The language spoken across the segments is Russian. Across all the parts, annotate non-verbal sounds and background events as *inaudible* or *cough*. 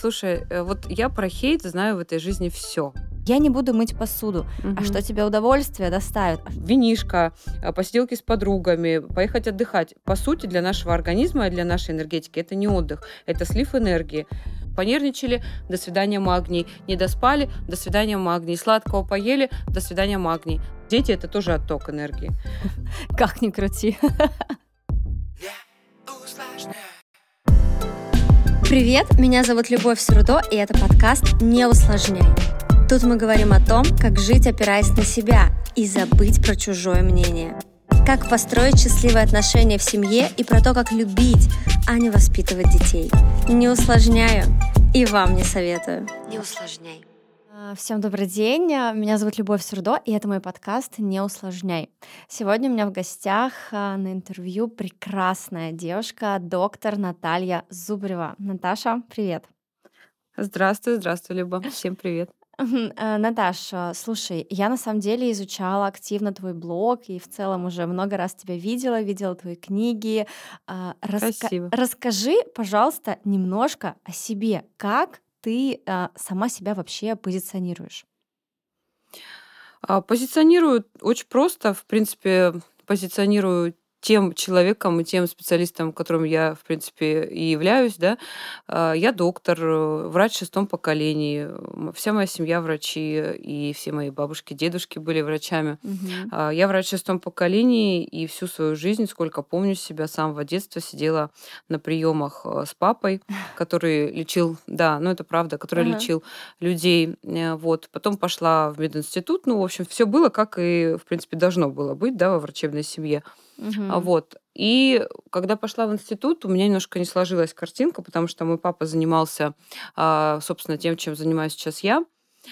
Слушай, э, вот я про хейт знаю в этой жизни все. Я не буду мыть посуду. А что тебе удовольствие доставит? Винишка, а, посиделки с подругами, поехать отдыхать. По сути, для нашего организма и для нашей энергетики это не отдых, это слив энергии. Понервничали, до свидания магний. Не доспали, до свидания магний. Сладкого поели, до свидания магний. Дети это тоже отток энергии. *laughs* Как ни крути. *laughs* Привет, меня зовут Любовь Сурдо, и это подкаст «Не усложняй». Тут мы говорим о том, как жить, опираясь на себя, и забыть про чужое мнение. Как построить счастливые отношения в семье и про то, как любить, а не воспитывать детей. Не усложняю и вам не советую. Не усложняй. А, всем добрый день, а, меня зовут Любовь Сурдо, и это мой подкаст «Не усложняй». Сегодня у меня в гостях а, на интервью прекрасная девушка, доктор Наталья Зубрева. Наташа, привет. Здравствуй, здравствуй, Люба. *laughs* Всем привет. Наташа, слушай, я на самом деле изучала активно твой блог и в целом уже много раз тебя видела, видела твои книги. Раска- Спасибо. Расскажи, пожалуйста, немножко о себе. Как ты а, сама себя вообще позиционируешь? А, позиционирую очень просто. В принципе, позиционирую тем человеком и тем специалистом, которым я, в принципе, и являюсь, да. А, я доктор, э, врач в шестом поколении. Вся моя семья врачи, и все мои бабушки, дедушки были врачами. Угу. Я врач в шестом поколении, и всю свою жизнь, сколько помню себя, с самого детства сидела на приемах э, с папой, *laughs* который лечил, да, ну это правда, который ага. лечил людей. Э, вот. Потом пошла в мединститут. Ну, в общем, все было, как и, в принципе, должно было быть, да, во врачебной семье. Угу. Вот. И когда пошла в институт, у меня немножко не сложилась картинка, потому что мой папа занимался, а, собственно, тем, чем занимаюсь сейчас я.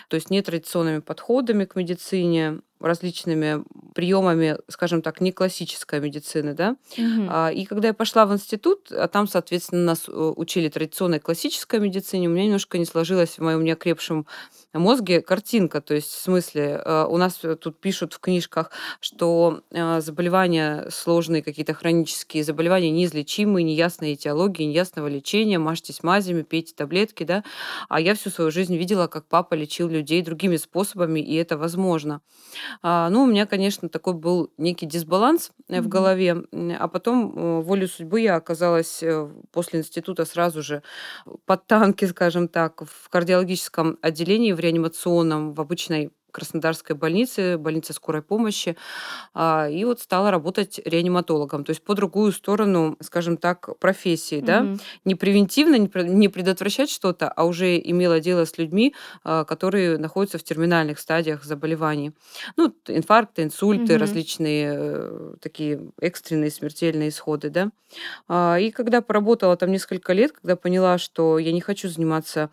То есть нетрадиционными подходами к медицине, различными приемами, скажем так, не классической медицины, да. Угу. И когда я пошла в институт, а там, соответственно, нас э, учили традиционной классической медицине, у меня немножко не сложилось в моем неокрепшем мозге картинка. То есть, в смысле, э, у нас тут пишут в книжках, что э, заболевания сложные, какие-то хронические заболевания, неизлечимые, неясной этиологии, неясного лечения, мажьтесь мазями, пейте таблетки, да. А я всю свою жизнь видела, как папа лечил людей другими способами, и это возможно. А, ну, у меня, конечно, такой был некий дисбаланс mm-hmm. в голове, а потом э, волю судьбы я оказалась э, после института сразу же под танки, скажем так, в кардиологическом отделении, в реанимационном, в обычной Краснодарской больнице, больнице скорой помощи, а, и вот стала работать реаниматологом, то есть по другую сторону, скажем так, профессии, да, Мгм. не превентивно, не предотвращать что-то, а уже имела дело с людьми, а, которые находятся в терминальных стадиях заболеваний. Ну, инфаркты, инсульты, Мгм. различные э, такие экстренные смертельные исходы, да. А, и когда поработала там несколько лет, когда поняла, что я не хочу заниматься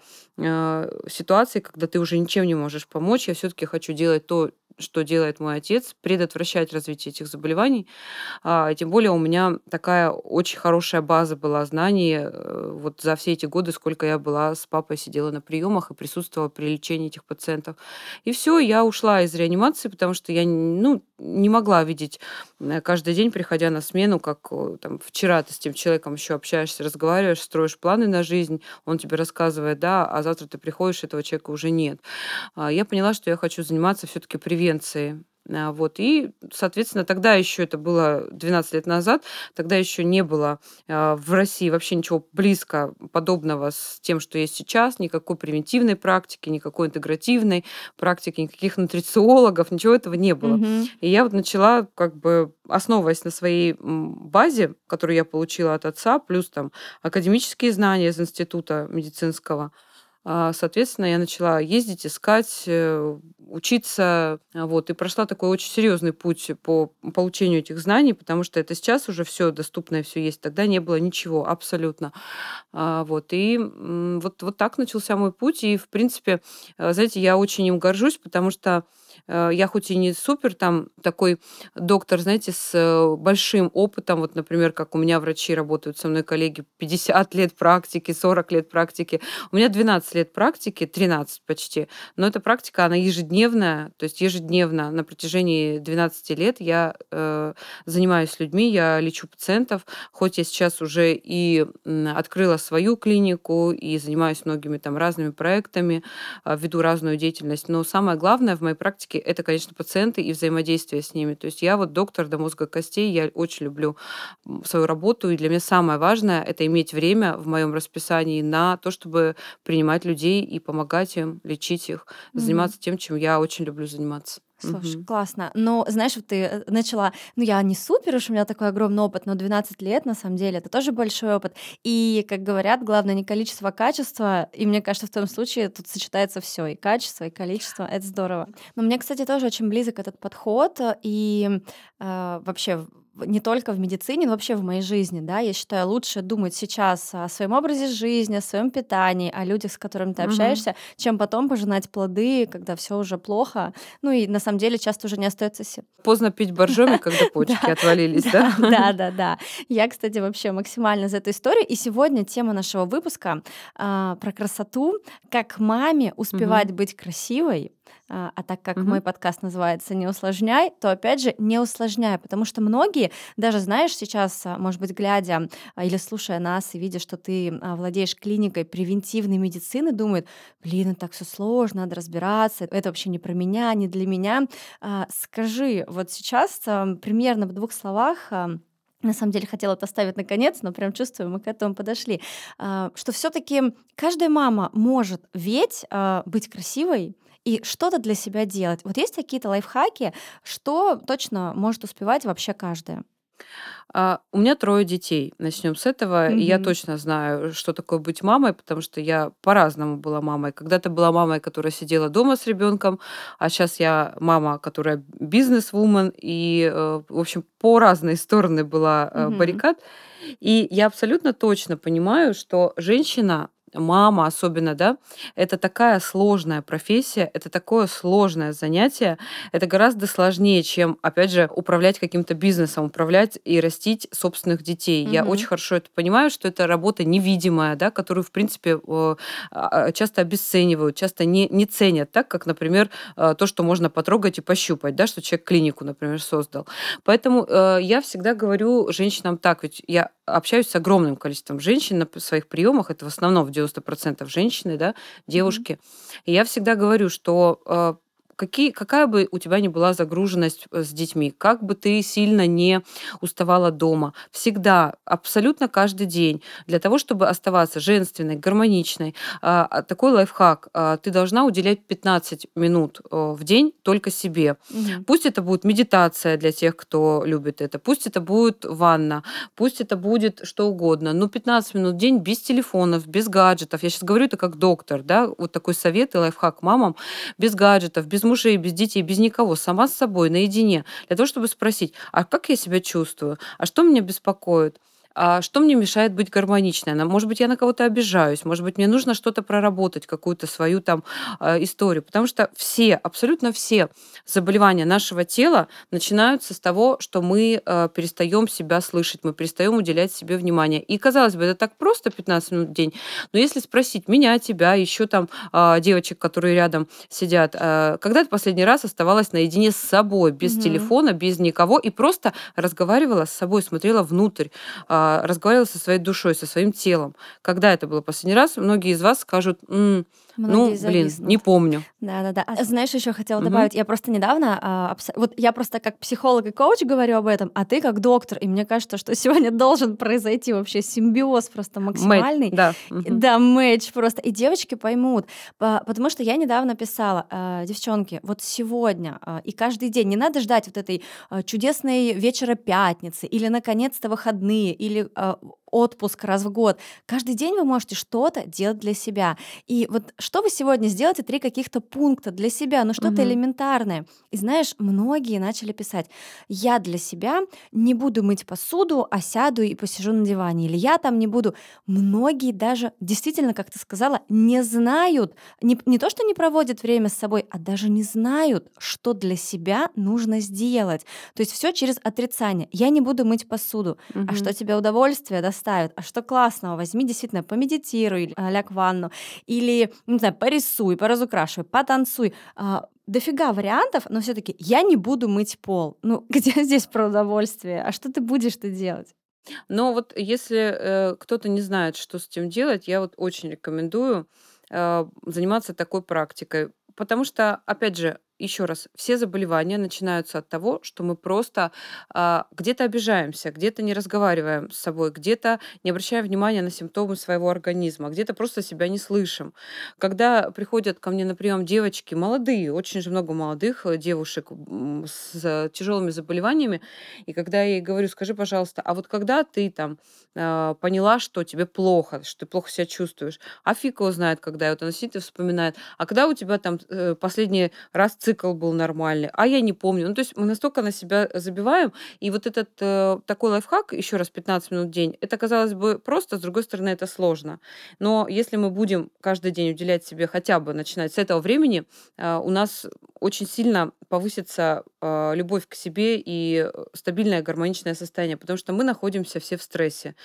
ситуацией, когда ты уже ничем не можешь помочь, я все-таки хочу делать то, что делает мой отец, предотвращать развитие этих заболеваний. А, тем более у меня такая очень хорошая база была знаний э, вот за все эти годы, сколько я была с папой, сидела на приемах и присутствовала при лечении этих пациентов. И все, я ушла из реанимации, потому что я ну, не могла видеть каждый день, приходя на смену, как э, там, вчера ты с тем человеком еще общаешься, разговариваешь, строишь планы на жизнь, он тебе рассказывает, да, а завтра ты приходишь, этого человека уже нет. А, я поняла, что я хочу заниматься все-таки превенцией а, вот. И, соответственно, тогда еще это было 12 лет назад, тогда еще не было а, в России вообще ничего близко подобного с тем, что есть сейчас, никакой превентивной практики, никакой интегративной практики, никаких нутрициологов, ничего этого не было. Угу. И я вот начала как бы основываясь на своей базе, которую я получила от отца, плюс там академические знания из института медицинского, соответственно, я начала ездить, искать, э, учиться, вот, и прошла такой очень серьезный путь по получению этих знаний, потому что это сейчас уже все доступное, все есть, тогда не было ничего абсолютно, а, вот, и вот, вот так начался мой путь, и, в принципе, э, знаете, я очень им горжусь, потому что я хоть и не супер там такой доктор, знаете, с э, большим опытом, вот, например, как у меня врачи работают со мной, коллеги, 50 лет практики, 40 лет практики. У меня 12 лет практики, 13 почти. Но эта практика, она ежедневная, то есть ежедневно на протяжении 12 лет я э, занимаюсь людьми, я лечу пациентов, хоть я сейчас уже и открыла свою клинику и занимаюсь многими там разными проектами, э, веду разную деятельность, но самое главное в моей практике это, конечно, пациенты и взаимодействие с ними. То есть я вот доктор до мозга костей, я очень люблю свою работу, и для меня самое важное это иметь время в моем расписании на то, чтобы принимать людей и помогать им, лечить их, заниматься тем, чем я очень люблю заниматься. Слушай, Мгм. классно. Но знаешь, вот ты э, начала, ну я не супер уж, у меня такой огромный опыт, но 12 лет на самом деле это тоже большой опыт. И, как говорят, главное не количество, а качество. И мне кажется, в том случае тут сочетается все и качество, и количество. Это здорово. Но мне, кстати, тоже очень близок этот подход. И э, вообще не только в медицине, но вообще в моей жизни, да, я считаю, лучше думать сейчас о своем образе жизни, о своем питании, о людях, с которыми ты общаешься, угу. чем потом пожинать плоды, когда все уже плохо. Ну и на самом деле часто уже не остается сил. Поздно пить боржоми, когда *laughs* почки отвалились, *laughs* да? Да, да, да. Я, кстати, вообще максимально за эту историю. И сегодня тема нашего выпуска а, про красоту, как маме успевать быть красивой, а, а так как мой подкаст называется «Не усложняй», то, опять же, не усложняй, потому что многие, даже знаешь, сейчас, а, может быть, глядя а, или слушая нас и видя, что ты владеешь клиникой превентивной медицины, думают, блин, это так все сложно, надо разбираться, это вообще не про меня, не для меня. Скажи, вот сейчас примерно в двух словах на самом деле хотела это оставить наконец, но прям чувствую, мы к этому подошли, что все-таки каждая мама может ведь быть красивой, и что-то для себя делать. Вот есть какие-то лайфхаки, что точно может успевать вообще каждая? А, у меня трое детей. Начнем с этого. И я точно знаю, что такое быть мамой, потому что я по-разному была мамой. Когда-то была мамой, которая сидела дома с ребенком, а сейчас я мама, которая бизнес-вумен, и, э, в общем, по разные стороны была Мгм. баррикад. И я абсолютно точно понимаю, что женщина мама особенно, да, это такая сложная профессия, это такое сложное занятие, это гораздо сложнее, чем, опять же, управлять каким-то бизнесом, управлять и растить собственных детей. Угу. Я очень хорошо это понимаю, что это работа невидимая, да, которую, в принципе, а, а, часто обесценивают, часто не, не ценят, так как, например, э, то, что можно потрогать и пощупать, да, что человек клинику, например, создал. Поэтому э, я всегда говорю женщинам так, ведь я общаюсь с огромным количеством женщин на своих приемах, это в основном в 90% женщины, да, девушки. Mm-hmm. И я всегда говорю, что э, какие, какая бы у тебя ни была загруженность э, с детьми, как бы ты сильно не уставала дома, всегда, абсолютно каждый день, для того, чтобы оставаться женственной, гармоничной, а, а, такой лайфхак, а, ты должна уделять 15 минут э, в день только себе. Угу. Пусть это будет медитация для тех, кто любит это, пусть это будет ванна, пусть это будет что угодно, но 15 минут в день без телефонов, без гаджетов. Я сейчас говорю это как доктор, да, вот такой совет и лайфхак мамам, без гаджетов, без мужа без детей, без никого, сама с собой, наедине, для того, чтобы спросить, а как я себя чувствую, а что меня беспокоит, а что мне мешает быть гармоничной? Может быть, я на кого-то обижаюсь, может быть, мне нужно что-то проработать, какую-то свою там э, историю. Потому что все, абсолютно все заболевания нашего тела начинаются с того, что мы э, перестаем себя слышать, мы перестаем уделять себе внимание. И казалось бы, это так просто 15 минут в день, но если спросить меня, тебя, еще там э, девочек, которые рядом сидят, э, когда ты последний раз оставалась наедине с собой, без угу. телефона, без никого, и просто разговаривала с собой, смотрела внутрь, а, разговаривала со своей душой, со своим телом. Когда это было последний раз, многие из вас скажут, М, ну, блин, не помню. Да-да-да. А знаешь, еще хотела добавить, я просто недавно, а, абс- вот я просто как психолог и коуч говорю об этом, а ты как доктор, и мне кажется, что *laughs* сегодня должен произойти вообще симбиоз просто максимальный. да. Мгм. Да, мэч просто. И девочки поймут. По- Потому что я недавно писала, а, девчонки, вот сегодня а, и каждый день не надо ждать вот этой а, чудесной вечера пятницы или наконец-то выходные или а, отпуск раз в год. Каждый день вы можете что-то делать для себя. И вот что вы сегодня сделаете, три каких-то пункта для себя, ну что-то Мгм. элементарное. И знаешь, многие начали писать, я для себя не буду мыть посуду, а сяду и посижу на диване. Или я там не буду. Многие даже действительно, как ты сказала, не знают, не, не то, что не проводят время с собой, а даже не знают, что для себя нужно сделать. То есть все через отрицание. Я не буду мыть посуду. А Мгм. что тебе удовольствие доставит? А что классного? Возьми действительно, помедитируй, а, ляг в ванну. Или, не знаю, порисуй, поразукрашивай, потанцуй. А, дофига вариантов, но все таки я не буду мыть пол. Ну, *laughs* где здесь про удовольствие? А что ты будешь-то делать? Но вот если, э, кто-то не знает, что с этим делать, я вот очень рекомендую, э, заниматься такой практикой. Потому что, опять же, еще раз, все заболевания начинаются от того, что мы просто а, где-то обижаемся, где-то не разговариваем с собой, где-то не обращаем внимания на симптомы своего организма, где-то просто себя не слышим. Когда приходят ко мне на прием девочки молодые, очень же много молодых э, девушек с тяжелыми заболеваниями, и когда я ей говорю, скажи, пожалуйста, а вот когда ты там а, поняла, что тебе плохо, что ты плохо себя чувствуешь, а фиг его знает, когда, и вот она сидит и вспоминает, а когда у тебя там э, последний раз цикл был нормальный, а я не помню. Ну, то есть мы настолько на себя забиваем, и вот этот э, такой лайфхак, еще раз 15 минут в день, это, казалось бы, просто, с другой стороны, это сложно. Но если мы будем каждый день уделять себе хотя бы, начинать с этого времени, э, у нас очень сильно повысится э, любовь к себе и э, стабильное гармоничное состояние, потому что мы находимся все в стрессе.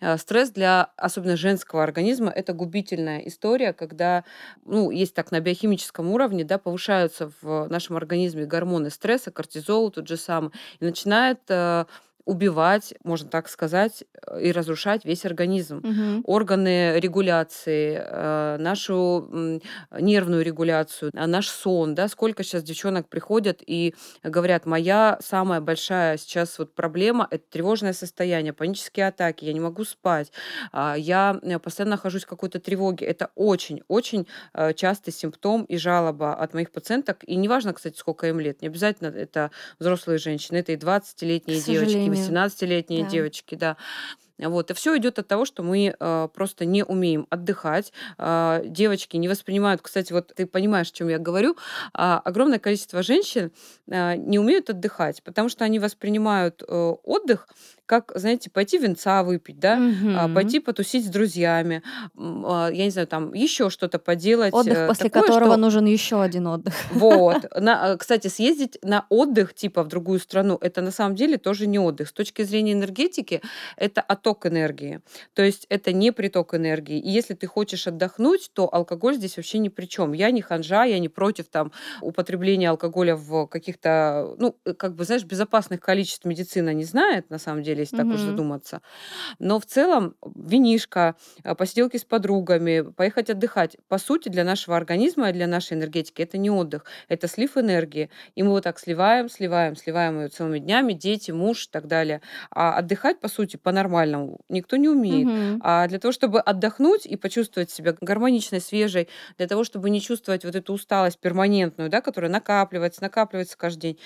Э, Стресс для особенно женского организма это губительная история, когда, ну, есть так на биохимическом уровне, да, повышаются в нашем организме гормоны стресса, кортизол тот же самый, и начинает э, убивать, можно так сказать, э, и разрушать весь организм. Мгм. Органы регуляции, э, нашу нервную регуляцию, а наш сон, да, сколько сейчас девчонок приходят и говорят, моя самая большая сейчас вот проблема– это тревожное состояние, панические атаки, я не могу спать, а, я э, постоянно нахожусь в какой-то тревоге. Это очень-очень частый симптом и жалоба от моих пациенток. И неважно, кстати, сколько им лет, не обязательно это взрослые женщины, это и 20-летние К девочки. 18-летние Да. девочки, да. Вот. И все идет от того, что мы э, просто не умеем отдыхать. А, девочки не воспринимают, кстати, вот ты понимаешь, о чем я говорю, а, огромное количество женщин а, не умеют отдыхать, потому что они воспринимают э, отдых как, знаете, пойти винца выпить, да, Мгм. пойти потусить с друзьями, а, я не знаю, там еще что-то поделать. Отдых, э, после такое, которого что нужен еще один отдых. вот. *laughs* На, э, кстати, съездить на отдых типа в другую страну, это на самом деле тоже не отдых. С точки зрения энергетики, это отток энергии. То есть это не приток энергии. И если ты хочешь отдохнуть, то алкоголь здесь вообще ни при чем. Я не ханжа, я не против там употребления алкоголя в каких-то, ну, э, как бы, знаешь, безопасных количеств медицина не знает, на самом деле, если так уж Мгм. задуматься. Но в целом винишко, а, посиделки с подругами, поехать отдыхать, по сути, для нашего организма и для нашей энергетики это не отдых, это слив энергии. И мы вот так сливаем, сливаем, сливаем ее целыми днями, дети, муж и так далее. А отдыхать, по сути, по-нормальному никто не умеет. Мгм. А для того, чтобы отдохнуть и почувствовать себя гармоничной, свежей, для того, чтобы не чувствовать вот эту усталость перманентную, да, которая накапливается, накапливается каждый день,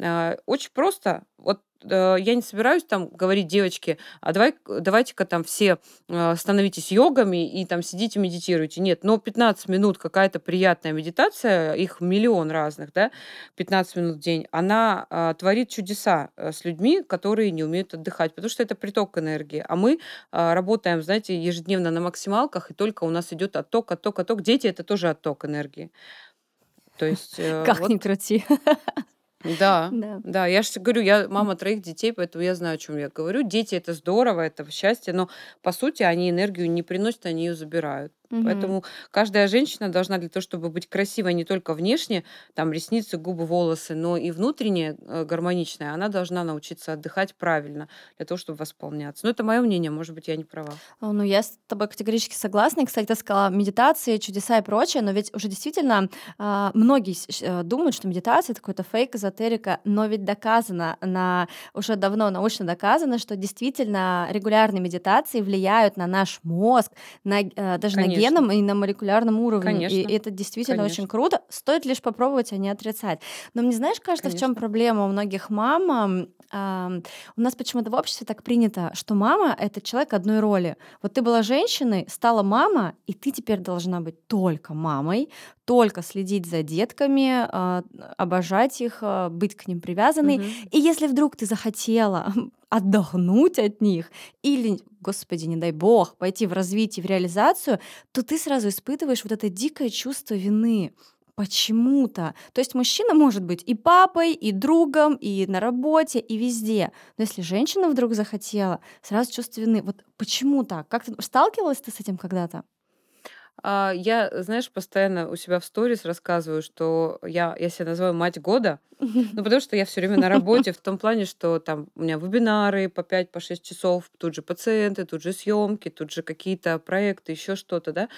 а, очень просто. Вот э, я не собираюсь там говорить, девочки, а давай, давайте-ка там все э, становитесь йогами и там сидите, медитируйте. Нет, но 15 минут какая-то приятная медитация, их миллион разных, да, 15 минут в день, она а, творит чудеса э, с людьми, которые не умеют отдыхать, потому что это приток энергии. А мы а, работаем, знаете, ежедневно на максималках, и только у нас идет отток, отток, отток. Дети это тоже отток энергии. То есть э, Как вот, ни крути. Да, Да. да, я же говорю, я мама троих детей, поэтому я знаю, о чем я говорю. Дети это здорово, это счастье, но по сути они энергию не приносят, они ее забирают. Мгм. Поэтому каждая женщина должна для того, чтобы быть красивой не только внешне, там ресницы, губы, волосы, но и внутренне э, гармоничная, она должна научиться отдыхать правильно для того, чтобы восполняться. Но это мое мнение, может быть, я не права. Ну, я с тобой категорически согласна. И, Кстати, ты сказала медитации, чудеса и прочее, но ведь уже действительно а, многие э, думают, что медитация это какой-то фейк, эзотерика, но ведь доказано, на, уже давно научно доказано, что действительно регулярные медитации влияют на наш мозг, на, э, даже на Конечно. генам и на молекулярном уровне. Конечно. И это действительно Конечно. очень круто. Стоит лишь попробовать, а не отрицать. Но мне знаешь, кажется, в чем Конечно. проблема у многих мам? Ам, ам, у нас почему-то в обществе так принято, что мама — это человек одной роли. Вот ты была женщиной, стала мама, и ты теперь должна быть только мамой, только следить за детками, а, обожать их, а, быть к ним привязанной. Мгм. И если вдруг ты захотела *laughs* отдохнуть от них или, господи, не дай бог, пойти в развитие, в реализацию, то ты сразу испытываешь вот это дикое чувство вины. Почему-то. То есть мужчина может быть и папой, и другом, и на работе, и везде. Но если женщина вдруг захотела, сразу чувство вины. Вот почему так? Как ты сталкивалась ты с этим когда-то? А, я, знаешь, постоянно у себя в сторис рассказываю, что я, я себя называю мать года, ну, потому что я все время на *laughs* работе в том плане, что там у меня вебинары по 5 по 6 часов, тут же пациенты, тут же съемки, тут же какие-то проекты, еще что-то, да.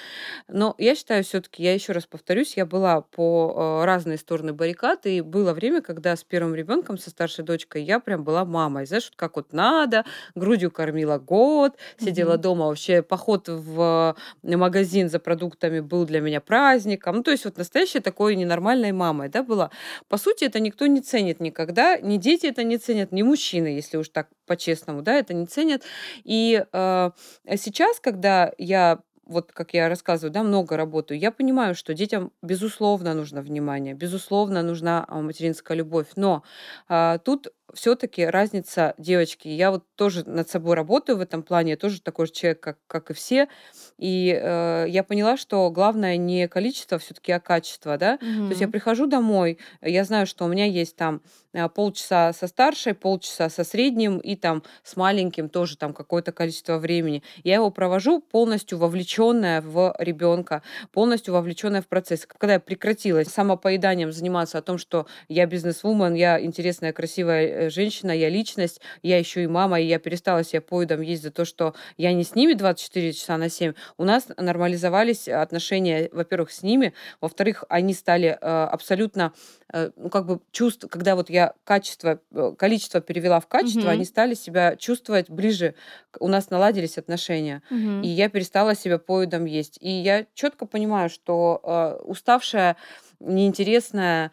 Но я считаю все-таки, я еще раз повторюсь, я была по э, разные стороны баррикад, и было время, когда с первым ребенком, со старшей дочкой, я прям была мамой. Знаешь, вот как вот надо, грудью кормила год, сидела Мгм. дома. Вообще поход в э, магазин за продуктами был для меня праздником. Ну, то есть вот настоящей такой ненормальной мамой, да, была. По сути, это никто не ценит никогда, ни дети это не ценят, ни мужчины, если уж так по-честному, да, это не ценят. И э, сейчас, когда я вот как я рассказываю, да, много работаю, я понимаю, что детям, безусловно, нужно внимание, безусловно, нужна а, материнская любовь. Но а, тут все-таки разница, девочки, я вот тоже над собой работаю в этом плане, я тоже такой же человек, как, как и все, и э, я поняла, что главное не количество все-таки, а качество, да, то есть я прихожу домой, я знаю, что у меня есть там а, полчаса со старшей, полчаса со средним и там с маленьким тоже там какое-то количество времени. Я его провожу полностью вовлеченная в ребенка, полностью вовлеченная в процесс. Когда я прекратила самопоеданием заниматься о том, что я бизнес-вумен, я интересная, красивая э, женщина, я личность, я еще и мама, и я перестала себя поедом есть за то, что я не с ними 24 часа на 7, у нас нормализовались отношения, во-первых, с ними, во-вторых, они стали э, абсолютно, э, ну, как бы чувств, когда вот я качество, э, количество перевела в качество, они Мгм. стали себя чувствовать ближе, у нас наладились отношения, и Мгм. я перестала себя поедом есть. И я четко понимаю, что э, уставшая, неинтересная,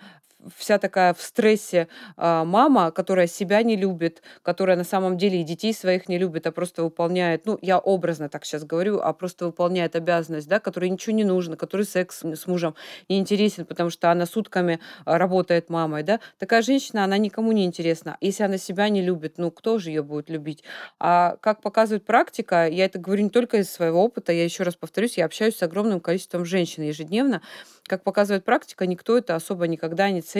вся такая в стрессе а, мама, которая себя не любит, которая на самом деле и детей своих не любит, а просто выполняет, ну, я образно так сейчас говорю, а просто выполняет обязанность, да, которой ничего не нужно, которой секс с мужем не интересен, потому что она сутками а, работает мамой, да, такая женщина, она никому не интересна. Если она себя не любит, ну, кто же ее будет любить? А как показывает практика, я это говорю не только из своего опыта, я еще раз повторюсь, я общаюсь с огромным количеством женщин ежедневно, как показывает практика, никто это особо никогда не ценит.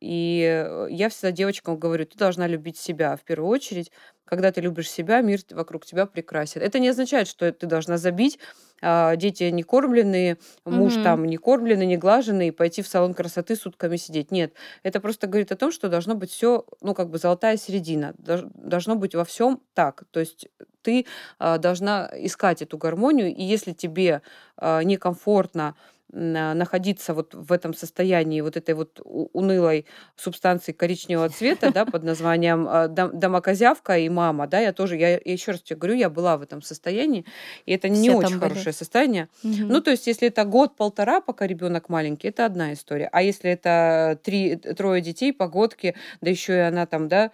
И э, я всегда девочкам говорю, ты должна любить себя в первую очередь. Когда ты любишь себя, мир вокруг тебя прекрасен. Это не означает, что ты должна забить, а, дети не кормленные, муж Мгм. там не кормленный, не глаженный, и пойти в салон красоты сутками сидеть. Нет, это просто говорит о том, что должно быть все, ну, как бы золотая середина. Должно быть во всем так. То есть ты а, должна искать эту гармонию, и если тебе а, некомфортно находиться вот в этом состоянии вот этой вот унылой субстанции коричневого цвета, да, под названием дом- домокозявка и мама, да, я тоже, я, еще раз тебе говорю, я была в этом состоянии, и это не Все очень были. хорошее состояние. Ну, Мгм. то есть, если это год-полтора, пока ребенок маленький, это одна история. А если это три, трое детей, погодки, да еще и она там, да,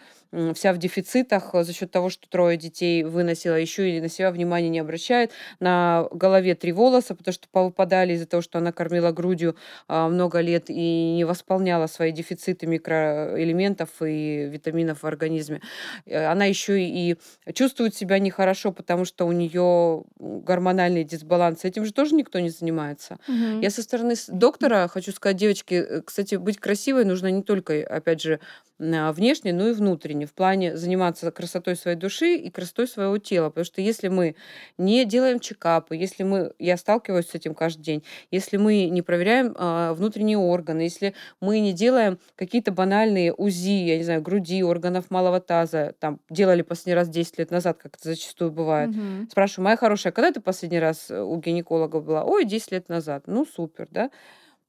вся в дефицитах э, за счет того, что трое детей выносила, еще и на себя внимания не обращает, на голове три волоса, потому что повыпадали из-за того, что она кормила грудью а, много лет и не восполняла свои дефициты микроэлементов и витаминов в организме. Э, Она еще и чувствует себя нехорошо, потому что у нее гормональный дисбаланс. Этим же тоже никто не занимается. Мгм. Я со стороны доктора хочу сказать, девочки, э, кстати, быть красивой нужно не только, опять же, на- внешне, но и внутренне, в плане заниматься красотой своей души и красотой своего тела. Потому что если мы не делаем чекапы, если мы, я сталкиваюсь с этим каждый день, если мы не проверяем а, внутренние органы, если мы не делаем какие-то банальные УЗИ, я не знаю, груди, органов малого таза, там, делали последний раз 10 лет назад, как это зачастую бывает, Мгм. Спрашиваю, моя хорошая, когда ты последний раз э, у гинеколога была? Ой, 10 лет назад. Ну, супер, да?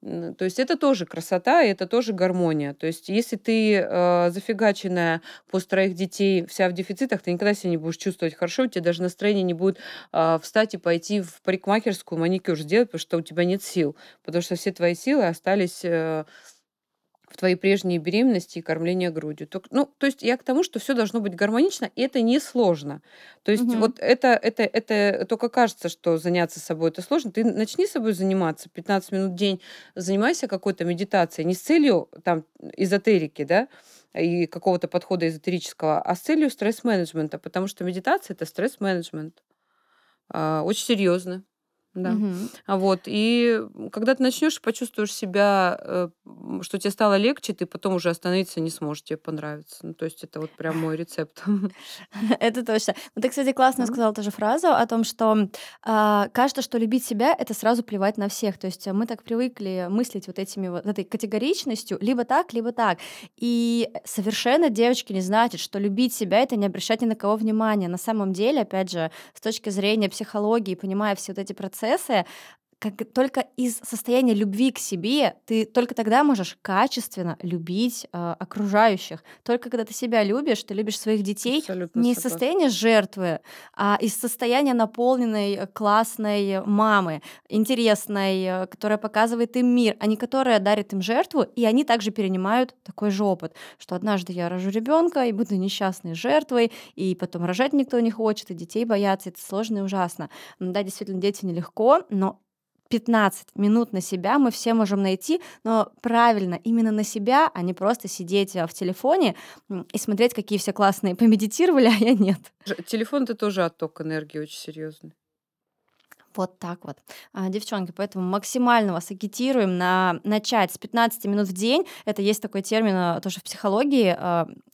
То есть это тоже красота, и это тоже гармония. То есть если ты э, зафигаченная после троих детей, вся в дефицитах, ты никогда себя не будешь чувствовать хорошо, у тебя даже настроение не будет э, встать и пойти в парикмахерскую маникюр сделать, потому что у тебя нет сил, потому что все твои силы остались э, в твоей прежней беременности и кормления грудью. То, ну, то есть я к тому, что все должно быть гармонично, и это не сложно. То есть Мгм. вот это, это, это только кажется, что заняться собой это сложно. Ты начни собой заниматься 15 минут в день, занимайся какой-то медитацией, не с целью там эзотерики, да, и какого-то подхода эзотерического, а с целью стресс-менеджмента, потому что медитация это стресс-менеджмент. А, очень серьезно. Да. А вот, и когда ты начнешь, почувствуешь себя, э, что тебе стало легче, ты потом уже остановиться не сможешь, тебе понравится. Ну, то есть это вот прям мой рецепт. *laughs* *laughs* Это точно. Ну, ты, кстати, классно сказала тоже фразу о том, что а, кажется, что любить себя это сразу плевать на всех. То есть мы так привыкли мыслить вот этими вот этой категоричностью, либо так, либо так. И совершенно, девочки, не значит, что любить себя это не обращать ни на кого внимания. На самом деле, опять же, с точки зрения психологии, понимая все вот эти процессы, процессы как только из состояния любви к себе ты только тогда можешь качественно любить э, окружающих. Только когда ты себя любишь, ты любишь своих детей Абсолютно не из состояния жертвы, а из состояния наполненной э, классной мамы, интересной, э, которая показывает им мир, а не которая дарит им жертву, и они также перенимают такой же опыт, что однажды я рожу ребенка и буду несчастной жертвой, и потом рожать никто не хочет, и детей боятся, это сложно и ужасно. Да, действительно, дети нелегко, но 15 минут на себя мы все можем найти, но правильно, именно на себя, а не просто сидеть а, в телефоне и смотреть, какие все классные помедитировали, а я нет. Телефон это тоже отток энергии очень серьезный. Вот так вот. А, девчонки, поэтому максимально вас агитируем на начать с 15 минут в день. Это есть такой термин а, тоже в психологии.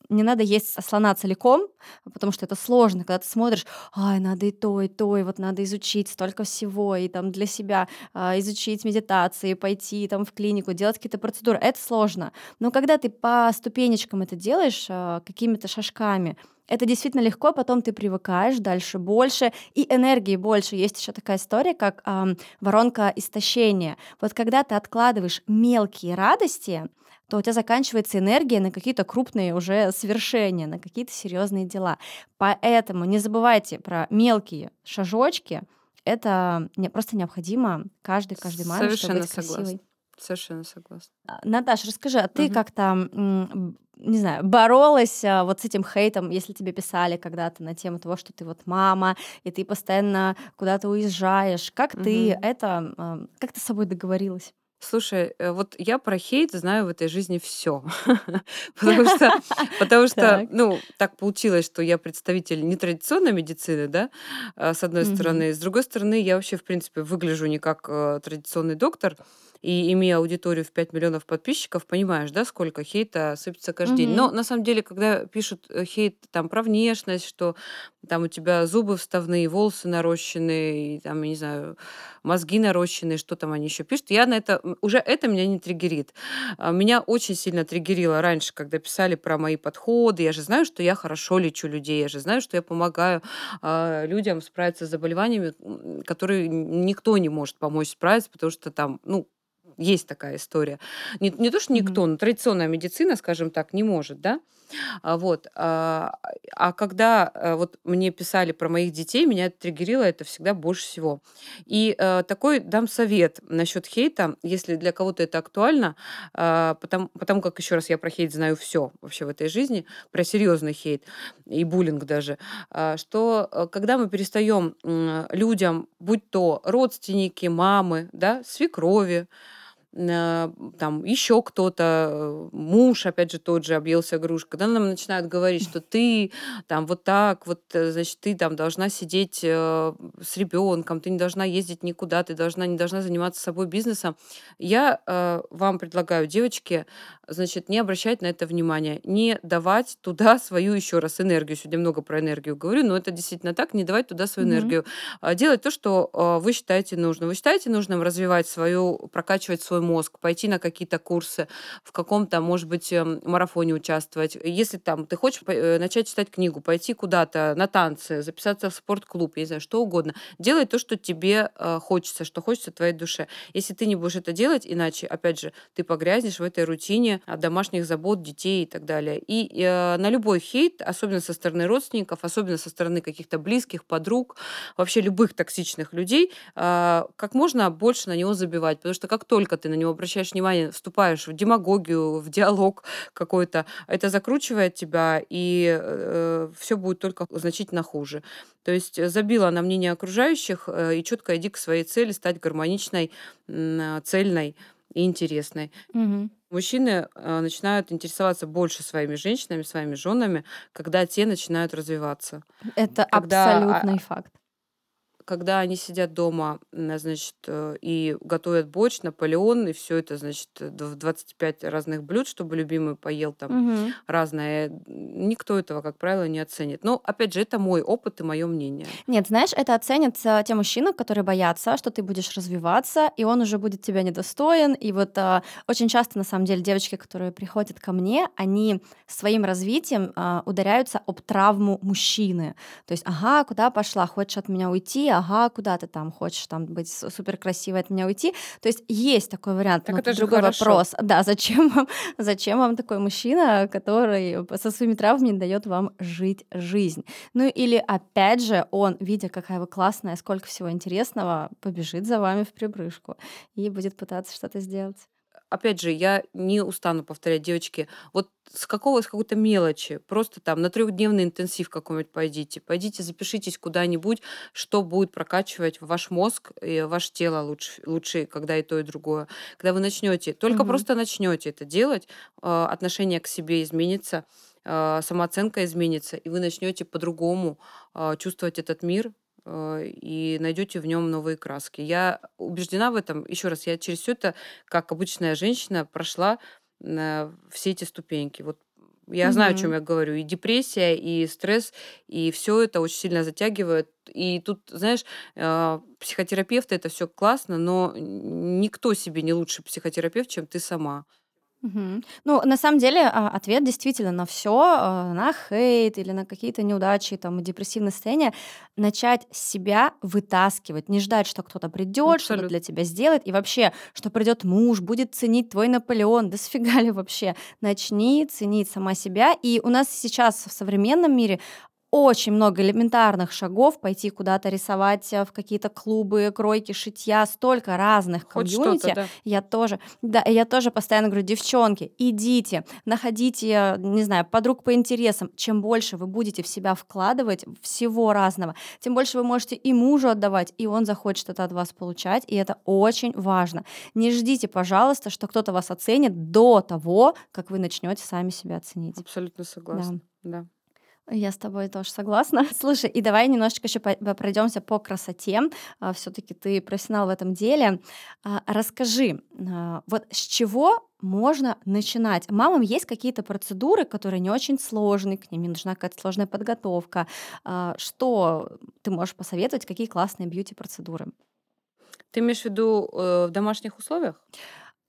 Не надо есть слона целиком, потому что это сложно, когда ты смотришь, ай, надо и то, и то, и вот надо изучить столько всего, и там для себя а, изучить медитации, пойти там в клинику, делать какие-то процедуры. Это сложно. Но когда ты по ступенечкам это делаешь, а, какими-то шажками, это действительно легко, потом ты привыкаешь дальше больше, и энергии больше. Есть еще такая история, как ам, воронка истощения. Вот когда ты откладываешь мелкие радости, то у тебя заканчивается энергия на какие-то крупные уже свершения, на какие-то серьезные дела. Поэтому не забывайте про мелкие шажочки. Это не, просто необходимо каждый, каждый чтобы Совершенно быть красивой. согласна. Совершенно согласна. А, Наташ, расскажи, а ты Мгм. как-то, не знаю, боролась а, вот с этим хейтом, если тебе писали когда-то на тему того, что ты вот мама, и ты постоянно куда-то уезжаешь. Как ты Мгм. это, как ты с собой договорилась? Слушай, э, вот я про хейт знаю в этой жизни все, *laughs* потому *laughs* что, потому что, Так. ну, так получилось, что я представитель нетрадиционной медицины, да, а, с одной Мгм. стороны, с другой стороны, я вообще в принципе выгляжу не как э, традиционный доктор, и имея аудиторию в 5 миллионов подписчиков, понимаешь, да, сколько хейта сыпется каждый день. Но на самом деле, когда пишут э, хейт там про внешность, что там у тебя зубы вставные, волосы нарощенные, и, там, я не знаю, мозги нарощенные, что там они еще пишут. Я на это, уже это меня не триггерит. А, Меня очень сильно триггерило раньше, когда писали про мои подходы. Я же знаю, что я хорошо лечу людей, я же знаю, что я помогаю а, людям справиться с заболеваниями, которые никто не может помочь справиться, потому что там, ну, есть такая история. Не, не то, что никто, но традиционная медицина, скажем так, не может, да? А, вот. А, а когда э, вот мне писали про моих детей, меня это триггерило это всегда больше всего. И э, такой дам совет насчет хейта, если для кого-то это актуально, а, потому, потому как, еще раз, я про хейт знаю все вообще в этой жизни, про серьезный хейт и буллинг даже, а, что э, когда мы перестаем людям, будь то родственники, мамы, да, свекрови, там еще кто-то, э, муж, опять же, тот же объелся груш, когда нам начинают говорить, что ты там вот так, вот, э, значит, ты там должна сидеть э, с ребенком, ты не должна ездить никуда, ты должна, не должна заниматься собой бизнесом. Я э, вам предлагаю, девочки, значит, не обращать на это внимания, не давать туда свою еще раз энергию. Сегодня много про энергию говорю, но это действительно так, не давать туда свою энергию. А Делать то, что э, вы считаете нужным. Вы считаете нужным развивать свою, прокачивать свой мозг, пойти на какие-то курсы, в каком-то, может быть, эм, марафоне участвовать. Если там ты хочешь э, начать читать книгу, пойти куда-то на танцы, записаться в спорт-клуб, я не знаю, что угодно. Делай то, что тебе э, хочется, что хочется твоей душе. Если ты не будешь это делать, иначе, опять же, ты погрязнешь в этой рутине домашних забот, детей и так далее. И э, на любой хейт, особенно со стороны родственников, особенно со стороны каких-то близких, подруг, вообще любых токсичных людей, э, как можно больше на него забивать. Потому что как только ты на него обращаешь внимание, вступаешь в демагогию, в диалог какой-то, это закручивает тебя, и э, все будет только значительно хуже. То есть э, забила на мнение окружающих э, и четко иди к своей цели, стать гармоничной, цельной и интересной. Мгм. Мужчины э, начинают интересоваться больше своими женщинами, своими женами, когда те начинают развиваться. Это Когда а, абсолютный факт когда они сидят дома, значит, э, и готовят борщ, Наполеон, и все это, значит, в 25 разных блюд, чтобы любимый поел там Мгм. разное, никто этого, как правило, не оценит. Но, опять же, это мой опыт и мое мнение. Нет, знаешь, это оценят э, те мужчины, которые боятся, что ты будешь развиваться, и он уже будет тебя недостоин. И вот а, очень часто, на самом деле, девочки, которые приходят ко мне, они своим развитием а, ударяются об травму мужчины. То есть, ага, куда пошла, хочешь от меня уйти, ага, куда ты там хочешь там быть супер красивой от меня уйти. То есть есть такой вариант. Так но это же другой хорошо. вопрос. Да, зачем вам, *laughs* зачем вам такой мужчина, который со своими травмами не дает вам жить жизнь? Ну или опять же, он, видя, какая вы классная, сколько всего интересного, побежит за вами в прибрыжку и будет пытаться что-то сделать опять же, я не устану повторять, девочки, вот с какого, с какой-то мелочи, просто там на трехдневный интенсив какой-нибудь пойдите, пойдите, запишитесь куда-нибудь, что будет прокачивать ваш мозг и ваше тело лучше, лучше, когда и то, и другое. Когда вы начнете, только угу. просто начнете это делать, а, отношение к себе изменится, а, самооценка изменится, и вы начнете по-другому а, чувствовать этот мир, Э, и найдете в нем новые краски. Я убеждена в этом. Еще раз, я через все это, как обычная женщина, прошла э, все эти ступеньки. Вот я знаю, о чем я говорю. И депрессия, и стресс, и все это очень сильно затягивает. И тут, знаешь, э, психотерапевты это все классно, но никто себе не лучше психотерапевт, чем ты сама. Мгм. Ну, на самом деле, а, ответ действительно на все, а, на хейт или на какие-то неудачи, там, депрессивное состояние, начать себя вытаскивать, не ждать, что кто-то придет, что-то для тебя сделает, и вообще, что придет муж, будет ценить твой Наполеон, да сфига ли вообще. Начни ценить сама себя. И у нас сейчас в современном мире очень много элементарных шагов пойти куда-то рисовать э, в какие-то клубы, кройки, шитья, столько разных Хоть комьюнити. Да. Я тоже, да, я тоже постоянно говорю, девчонки, идите, находите, не знаю, подруг по интересам. Чем больше вы будете в себя вкладывать всего разного, тем больше вы можете и мужу отдавать, и он захочет это от вас получать, и это очень важно. Не ждите, пожалуйста, что кто-то вас оценит до того, как вы начнете сами себя оценить. Абсолютно согласна. Да. да. Я с тобой тоже согласна. *laughs* Слушай, и давай немножечко еще пройдемся по красоте. А, Все-таки ты профессионал в этом деле. А, расскажи, а, вот с чего можно начинать? Мамам есть какие-то процедуры, которые не очень сложные, к ним не нужна какая-то сложная подготовка. Что ты можешь посоветовать, какие классные бьюти-процедуры? Ты имеешь в виду э, в домашних условиях?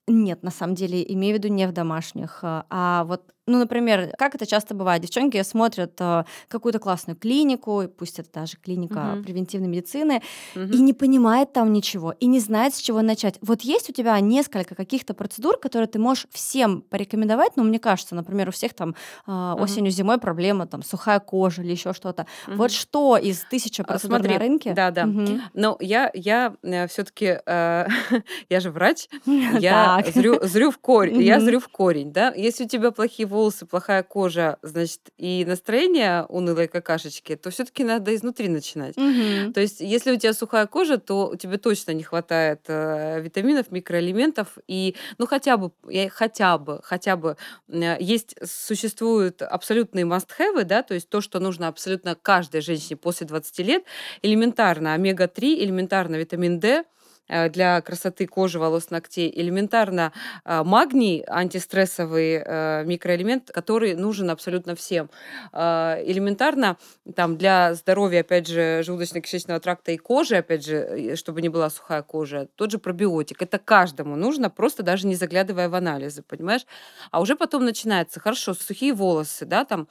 Нет, на самом деле, имею в виду не в домашних, а вот ну, например, как это часто бывает, девчонки смотрят э, какую-то классную клинику, пусть это даже клиника угу. превентивной медицины, угу. и не понимает там ничего, и не знает, с чего начать. Вот есть у тебя несколько каких-то процедур, которые ты можешь всем порекомендовать, но мне кажется, например, у всех там э, угу. осенью, зимой проблема, там, сухая кожа или еще что-то. Угу. Вот что из тысячи а, процедур Смотри, на рынке? Да, да. Угу. Но я, я э, все-таки, э, *laughs* я же врач, *laughs* я зрю, зрю в корень, я зрю в корень, да. Если у тебя плохие волосы, плохая кожа, значит, и настроение унылой какашечки, то все-таки надо изнутри начинать. Угу. То есть, если у тебя сухая кожа, то тебе точно не хватает э, витаминов, микроэлементов, и, ну, хотя бы, хотя бы, хотя бы, э, есть, существуют абсолютные must-have, да, то есть то, что нужно абсолютно каждой женщине после 20 лет, элементарно омега-3, элементарно витамин D, для красоты кожи, волос, ногтей. Элементарно э, магний, антистрессовый э, микроэлемент, который нужен абсолютно всем. Элементарно там для здоровья, опять же, желудочно-кишечного тракта и кожи, опять же, чтобы не была сухая кожа, тот же пробиотик. Это каждому нужно, просто даже не заглядывая в анализы, понимаешь? А уже потом начинается, хорошо, сухие волосы, да, там,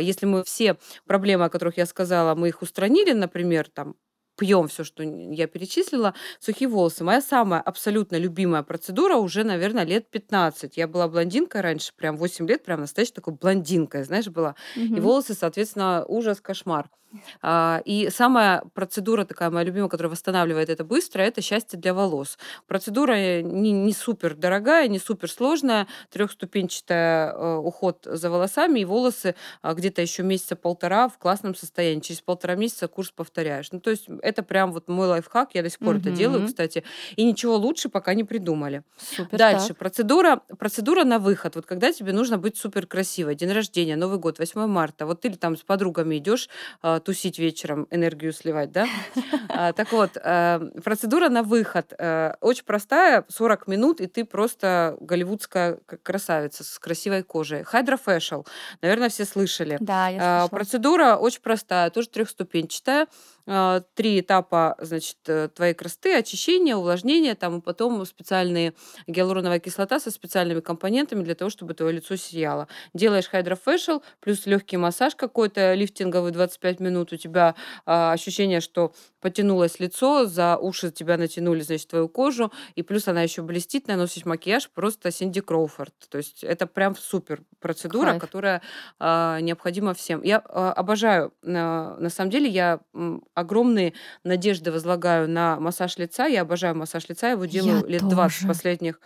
если мы все проблемы, о которых я сказала, мы их устранили, например, там, пьем все, что я перечислила, сухие волосы. Моя самая абсолютно любимая процедура уже, наверное, лет 15. Я была блондинкой раньше, прям 8 лет, прям настоящей такой блондинкой, знаешь, была. И волосы, соответственно, ужас, кошмар. А, и самая процедура такая моя любимая, которая восстанавливает это быстро, это счастье для волос. Процедура не, не супер дорогая, не супер сложная, трехступенчатая э, уход за волосами, и волосы а, где-то еще месяца полтора в классном состоянии. Через полтора месяца курс повторяешь. Ну, то есть это прям вот мой лайфхак, я до сих пор это делаю, кстати, и ничего лучше пока не придумали. Супер, Дальше, так. процедура, процедура на выход. Вот когда тебе нужно быть супер красивой, день рождения, Новый год, 8 марта, вот ты там с подругами идешь а, тусить вечером, энергию сливать, да? А, так вот, э, процедура на выход э, очень простая, 40 минут, и ты просто голливудская красавица с красивой кожей. Hydrofacial, наверное, все слышали. Да, я а, слышала. Процедура очень простая, тоже трехступенчатая. А, три этапа, значит, э, твоей красоты, очищение, увлажнение, там, и потом специальные гиалуроновая кислота со специальными компонентами для того, чтобы твое лицо сияло. Делаешь Hydrofacial, плюс легкий массаж какой-то лифтинговый 25 минут, у тебя а, ощущение, что потянулось лицо, за уши тебя натянули, значит, твою кожу, и плюс она еще блестит, наносишь макияж, просто Синди Кроуфорд. То есть это прям супер процедура, Кайф. которая а, необходима всем. Я а, обожаю, а, на самом деле, я огромные надежды возлагаю на массаж лица. Я обожаю массаж лица, его делаю Я лет 20 последних.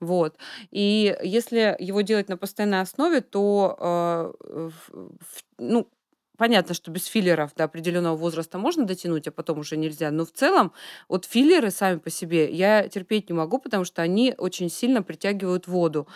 Вот. И если его делать на постоянной основе, то, э, в- ну, понятно, что без филлеров до определенного возраста можно дотянуть, а потом уже нельзя. Но в целом, вот филлеры сами по себе я терпеть не могу, потому что они очень сильно притягивают воду.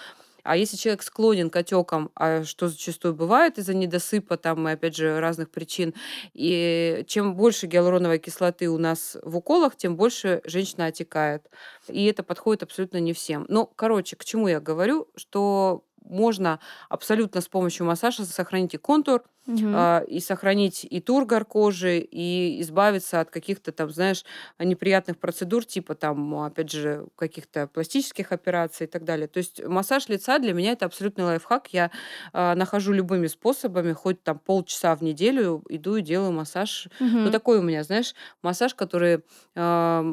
А если человек склонен к отекам, а что зачастую бывает из-за недосыпа там и опять же разных причин, и чем больше гиалуроновой кислоты у нас в уколах, тем больше женщина отекает. И это подходит абсолютно не всем. Но, короче, к чему я говорю, что можно абсолютно с помощью массажа сохранить и контур, Мгм. а, и сохранить и тургор кожи, и избавиться от каких-то там, знаешь, неприятных процедур, типа там, опять же, каких-то пластических операций и так далее. То есть массаж лица для меня это абсолютный лайфхак. Я а, нахожу любыми способами, хоть там полчаса в неделю иду и делаю массаж. Ну, такой у меня, знаешь, массаж, который а,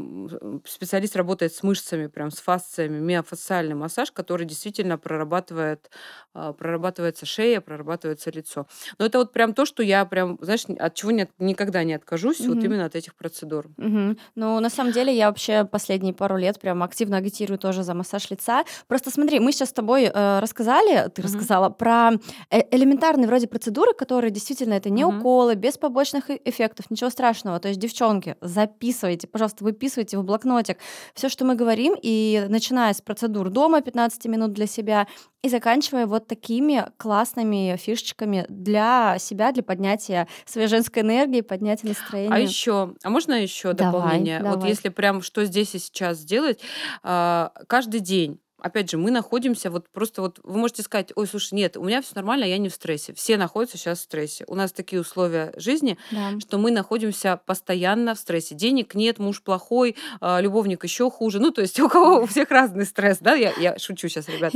специалист работает с мышцами, прям с фасциями, миофасциальный массаж, который действительно прорабатывает, а, прорабатывается шея, прорабатывается лицо. Но это вот прям то, что я прям, знаешь, от чего нет, никогда не откажусь, вот именно от этих процедур. Мгм. Ну, на самом деле, я вообще последние пару лет прям активно агитирую тоже за массаж лица. Просто смотри, мы сейчас с тобой э, рассказали, ты Мгм. рассказала про э- элементарные вроде процедуры, которые действительно это не Мгм. уколы, без побочных эффектов, ничего страшного. То есть, девчонки, записывайте, пожалуйста, выписывайте в блокнотик все, что мы говорим, и начиная с процедур дома 15 минут для себя и заканчивая вот такими классными фишечками для себя, для поднятия своей женской энергии, поднятия настроения. А еще, а можно еще Давай, дополнение? Вот давай. если прям что здесь и сейчас сделать, а, каждый день опять же, мы находимся вот просто вот, вы можете сказать, ой, слушай, нет, у меня все нормально, я не в стрессе. Все находятся сейчас в стрессе. У нас такие условия жизни, Да. что мы находимся постоянно в стрессе. Денег нет, муж плохой, а, любовник еще хуже. Ну, то есть у кого у всех разный стресс, да? Я, я шучу сейчас, ребят.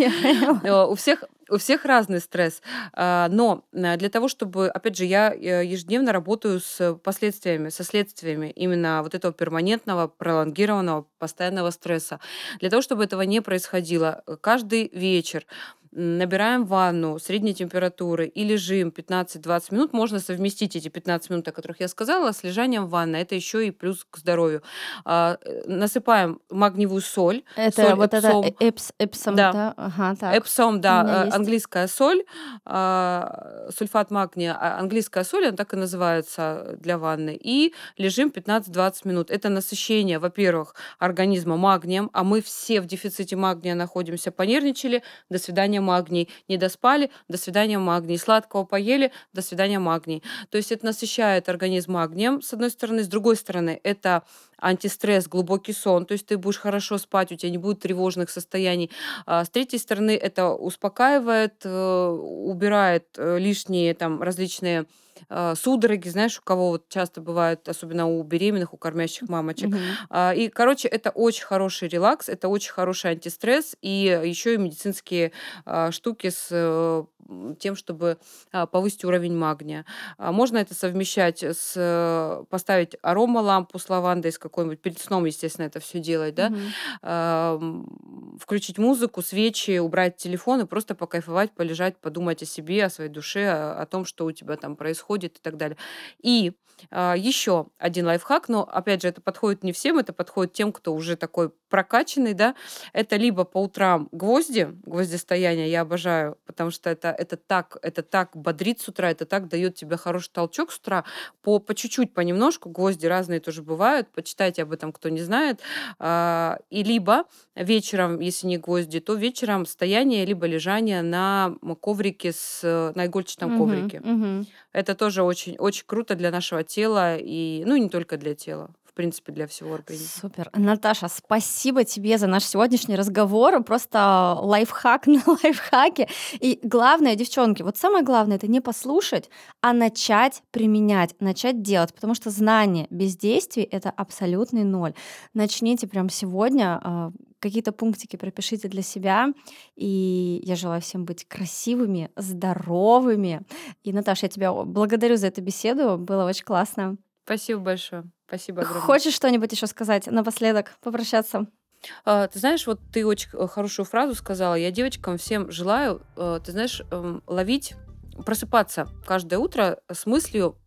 Э, У всех у всех разный стресс. А, Но э, для того, чтобы, опять же, я э, ежедневно работаю с последствиями, со следствиями именно вот этого перманентного, пролонгированного, постоянного стресса. Для того, чтобы этого не происходило, э, каждый вечер набираем ванну средней температуры и лежим 15-20 минут. Можно совместить эти 15 минут, о которых я сказала, с лежанием в ванной. Это еще и плюс к здоровью. А, э, насыпаем магниевую соль. Это соль вот это эпсом. э- эпс, эпсом, Да. да? Ага, так. Эпсом, да, э, есть. английская соль, а, сульфат магния, а, английская соль, она так и называется для ванны. И лежим 15-20 минут. Это насыщение, во-первых, организма магнием, а мы все в дефиците магния находимся. Понервничали, до свидания магний. Не доспали, до свидания магний. Сладкого поели, до свидания магний. То есть это насыщает организм магнием, с одной стороны. С другой стороны, это антистресс, глубокий сон, то есть ты будешь хорошо спать, у тебя не будет тревожных состояний. А с третьей стороны, это успокаивает, э, убирает э, лишние там различные э, судороги, знаешь, у кого вот часто бывает, особенно у беременных, у кормящих мамочек. Угу. И, короче, это очень хороший релакс, это очень хороший антистресс, и еще и медицинские а, штуки с тем, чтобы повысить уровень магния. Можно это совмещать с поставить аромалампу с лавандой с какой-нибудь перед сном, естественно, это все делать, да, угу. включить музыку, свечи, убрать телефон и просто покайфовать, полежать, подумать о себе, о своей душе, о, о том, что у тебя там происходит и так далее. И а, еще один лайфхак, но опять же это подходит не всем, это подходит тем, кто уже такой прокачанный, да. Это либо по утрам гвозди, гвоздистояние я обожаю, потому что это это так это так бодрит с утра, это так дает тебе хороший толчок с утра, по по чуть-чуть, понемножку. Гвозди разные тоже бывают, почитайте об этом, кто не знает. А, и либо вечером, если не гвозди, то вечером стояние либо лежание на коврике с на игольчатом угу, коврике. Угу. Это тоже очень очень круто для нашего тела и, ну, не только для тела принципе, для всего организма. Супер. Наташа, спасибо тебе за наш сегодняшний разговор. Просто лайфхак *laughs* на лайфхаке. И главное, девчонки, вот самое главное, это не послушать, а начать применять, начать делать. Потому что знание без действий — это абсолютный ноль. Начните прямо сегодня а, какие-то пунктики пропишите для себя. И я желаю всем быть красивыми, здоровыми. И, Наташа, я тебя благодарю за эту беседу. Было очень классно. Спасибо большое. Спасибо огромное. Хочешь что-нибудь еще сказать напоследок, попрощаться? А, ты знаешь, вот ты очень э, хорошую фразу сказала. Я девочкам всем желаю, э, ты знаешь, эм, ловить, просыпаться каждое утро с мыслью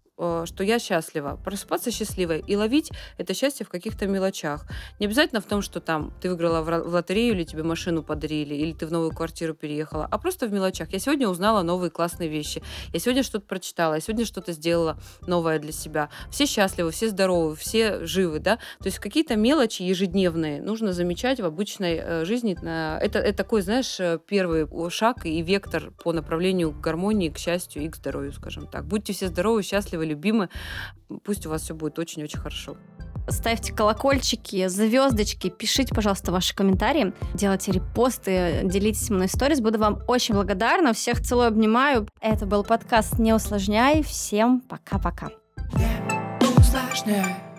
что я счастлива, просыпаться счастливой и ловить это счастье в каких-то мелочах. Не обязательно в том, что там ты выиграла в лотерею или тебе машину подарили, или ты в новую квартиру переехала, а просто в мелочах. Я сегодня узнала новые классные вещи. Я сегодня что-то прочитала, я сегодня что-то сделала новое для себя. Все счастливы, все здоровы, все живы, да? То есть какие-то мелочи ежедневные нужно замечать в обычной э, жизни. Это, это такой, знаешь, э, первый шаг и вектор по направлению к гармонии, к счастью и к здоровью, скажем так. Будьте все здоровы, счастливы, любимы. Пусть у вас все будет очень-очень хорошо. Ставьте колокольчики, звездочки, пишите, пожалуйста, ваши комментарии, делайте репосты, делитесь мной сторис. Буду вам очень благодарна. Всех целую, обнимаю. Это был подкаст «Не усложняй». Всем пока-пока. Не усложняй.